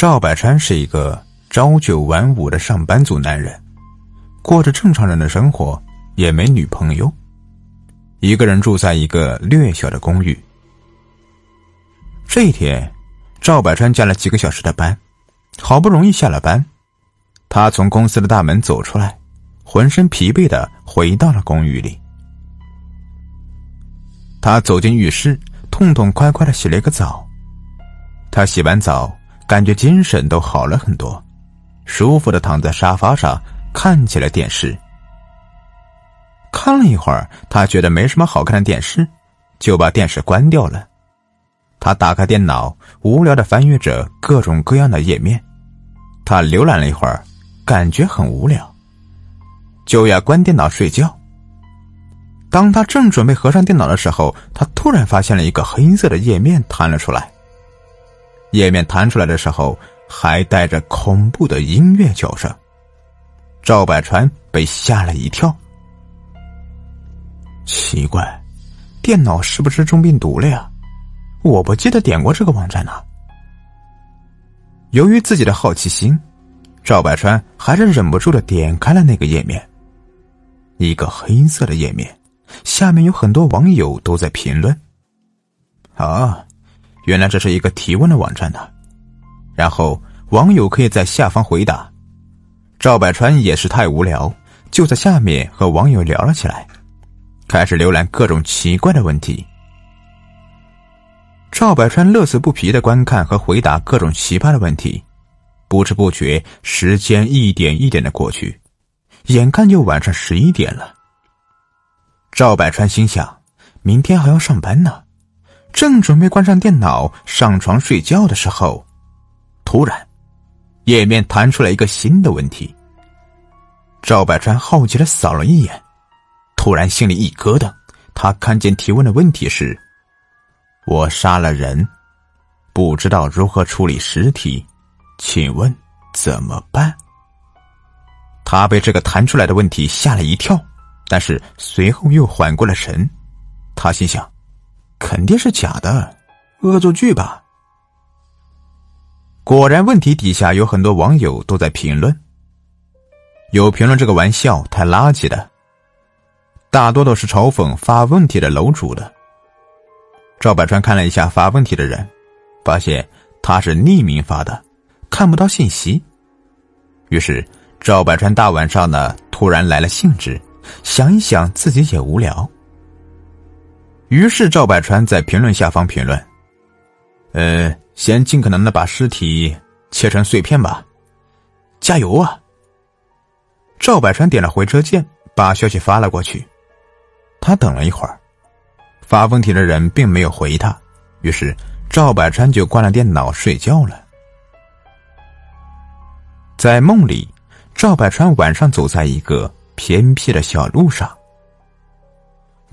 赵百川是一个朝九晚五的上班族男人，过着正常人的生活，也没女朋友，一个人住在一个略小的公寓。这一天，赵百川加了几个小时的班，好不容易下了班，他从公司的大门走出来，浑身疲惫的回到了公寓里。他走进浴室，痛痛快快的洗了一个澡。他洗完澡。感觉精神都好了很多，舒服的躺在沙发上看起了电视。看了一会儿，他觉得没什么好看的电视，就把电视关掉了。他打开电脑，无聊的翻阅着各种各样的页面。他浏览了一会儿，感觉很无聊，就要关电脑睡觉。当他正准备合上电脑的时候，他突然发现了一个黑色的页面弹了出来。页面弹出来的时候，还带着恐怖的音乐叫声。赵百川被吓了一跳。奇怪，电脑是不是中病毒了呀？我不记得点过这个网站呢。由于自己的好奇心，赵百川还是忍不住的点开了那个页面。一个黑色的页面，下面有很多网友都在评论。啊。原来这是一个提问的网站呢，然后网友可以在下方回答。赵百川也是太无聊，就在下面和网友聊了起来，开始浏览各种奇怪的问题。赵百川乐此不疲的观看和回答各种奇葩的问题，不知不觉时间一点一点的过去，眼看就晚上十一点了。赵百川心想，明天还要上班呢。正准备关上电脑上床睡觉的时候，突然，页面弹出来一个新的问题。赵百川好奇的扫了一眼，突然心里一咯噔。他看见提问的问题是：“我杀了人，不知道如何处理尸体，请问怎么办？”他被这个弹出来的问题吓了一跳，但是随后又缓过了神。他心想。肯定是假的，恶作剧吧。果然，问题底下有很多网友都在评论，有评论这个玩笑太垃圾的，大多都是嘲讽发问题的楼主的。赵百川看了一下发问题的人，发现他是匿名发的，看不到信息。于是，赵百川大晚上的突然来了兴致，想一想自己也无聊。于是赵百川在评论下方评论：“呃，先尽可能的把尸体切成碎片吧，加油啊！”赵百川点了回车键，把消息发了过去。他等了一会儿，发问题的人并没有回他，于是赵百川就关了电脑睡觉了。在梦里，赵百川晚上走在一个偏僻的小路上。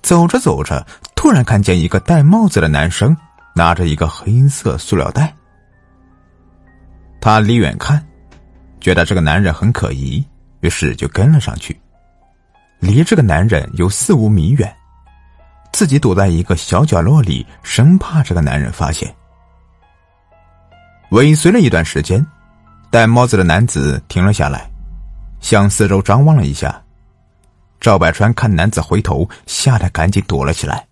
走着走着，突然看见一个戴帽子的男生拿着一个黑色塑料袋。他离远看，觉得这个男人很可疑，于是就跟了上去。离这个男人有四五米远，自己躲在一个小角落里，生怕这个男人发现。尾随了一段时间，戴帽子的男子停了下来，向四周张望了一下。赵百川看男子回头，吓得赶紧躲了起来。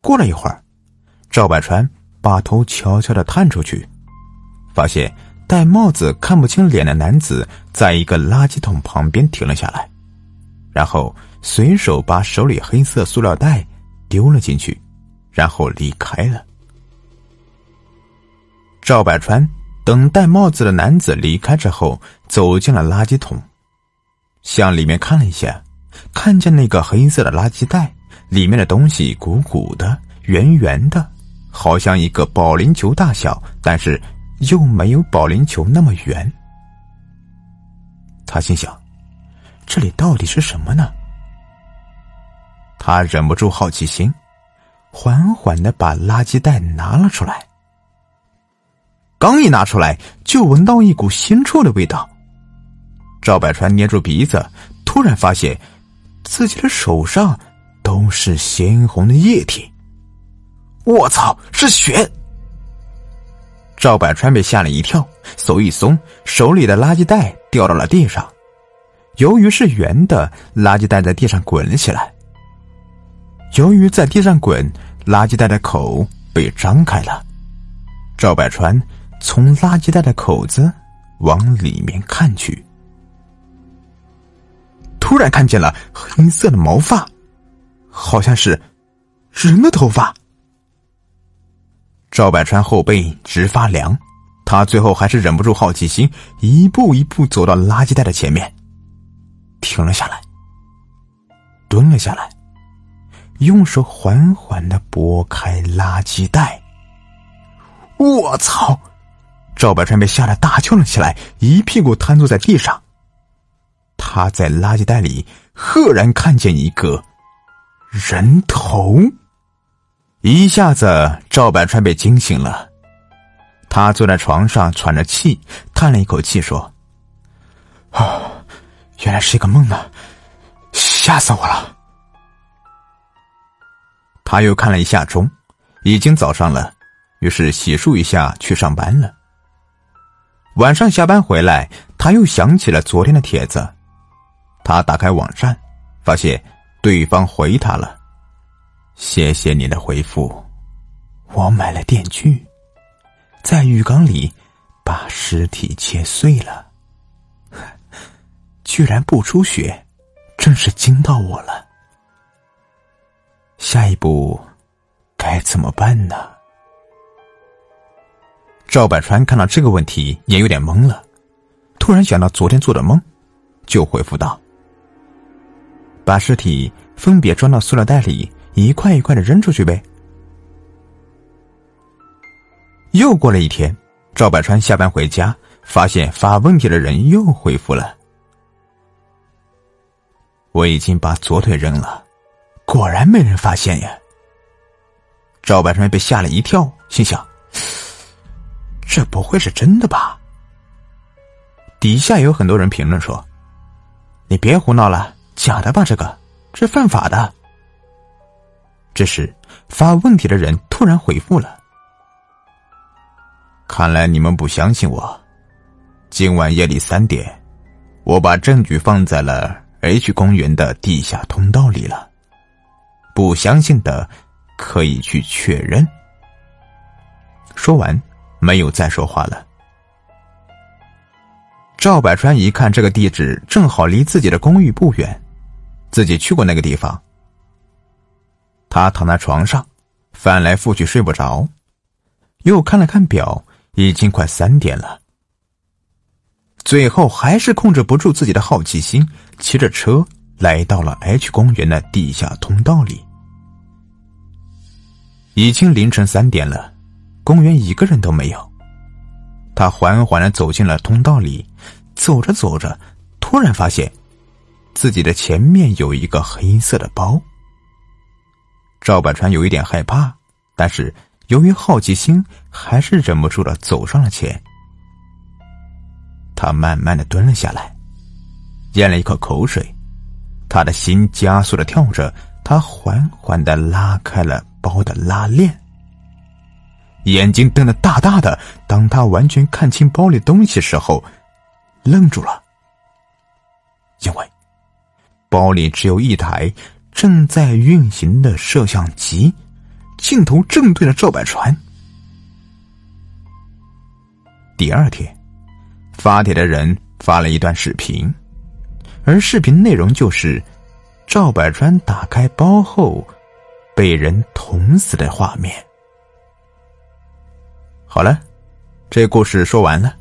过了一会儿，赵百川把头悄悄的探出去，发现戴帽子看不清脸的男子在一个垃圾桶旁边停了下来，然后随手把手里黑色塑料袋丢了进去，然后离开了。赵百川等戴帽子的男子离开之后，走进了垃圾桶。向里面看了一下，看见那个黑色的垃圾袋，里面的东西鼓鼓的、圆圆的，好像一个保龄球大小，但是又没有保龄球那么圆。他心想：这里到底是什么呢？他忍不住好奇心，缓缓的把垃圾袋拿了出来。刚一拿出来，就闻到一股腥臭的味道。赵百川捏住鼻子，突然发现自己的手上都是鲜红的液体。我操，是血！赵百川被吓了一跳，手一松，手里的垃圾袋掉到了地上。由于是圆的，垃圾袋在地上滚了起来。由于在地上滚，垃圾袋的口被张开了。赵百川从垃圾袋的口子往里面看去，突然看见了黑色的毛发，好像是人的头发。赵百川后背直发凉，他最后还是忍不住好奇心，一步一步走到垃圾袋的前面，停了下来，蹲了下来，用手缓缓的拨开垃圾袋。我操！赵百川被吓得大叫了起来，一屁股瘫坐在地上。他在垃圾袋里赫然看见一个人头。一下子，赵百川被惊醒了。他坐在床上喘着气，叹了一口气说：“啊，原来是一个梦呢，吓死我了。”他又看了一下钟，已经早上了，于是洗漱一下去上班了。晚上下班回来，他又想起了昨天的帖子，他打开网站，发现对方回他了。谢谢你的回复，我买了电锯，在浴缸里把尸体切碎了，居然不出血，真是惊到我了。下一步该怎么办呢？赵百川看到这个问题也有点懵了，突然想到昨天做的梦，就回复道：“把尸体分别装到塑料袋里。”一块一块的扔出去呗。又过了一天，赵百川下班回家，发现发问题的人又回复了。我已经把左腿扔了，果然没人发现呀。赵百川被吓了一跳，心想：这不会是真的吧？底下有很多人评论说：“你别胡闹了，假的吧？这个，这犯法的。”这时，发问题的人突然回复了：“看来你们不相信我。今晚夜里三点，我把证据放在了 H 公园的地下通道里了。不相信的可以去确认。”说完，没有再说话了。赵百川一看这个地址正好离自己的公寓不远，自己去过那个地方。他躺在床上，翻来覆去睡不着，又看了看表，已经快三点了。最后还是控制不住自己的好奇心，骑着车来到了 H 公园的地下通道里。已经凌晨三点了，公园一个人都没有。他缓缓的走进了通道里，走着走着，突然发现自己的前面有一个黑色的包。赵百川有一点害怕，但是由于好奇心，还是忍不住的走上了前。他慢慢的蹲了下来，咽了一口口水，他的心加速的跳着。他缓缓的拉开了包的拉链，眼睛瞪得大大的。当他完全看清包里东西时候，愣住了，因为包里只有一台。正在运行的摄像机，镜头正对着赵百川。第二天，发帖的人发了一段视频，而视频内容就是赵百川打开包后被人捅死的画面。好了，这故事说完了。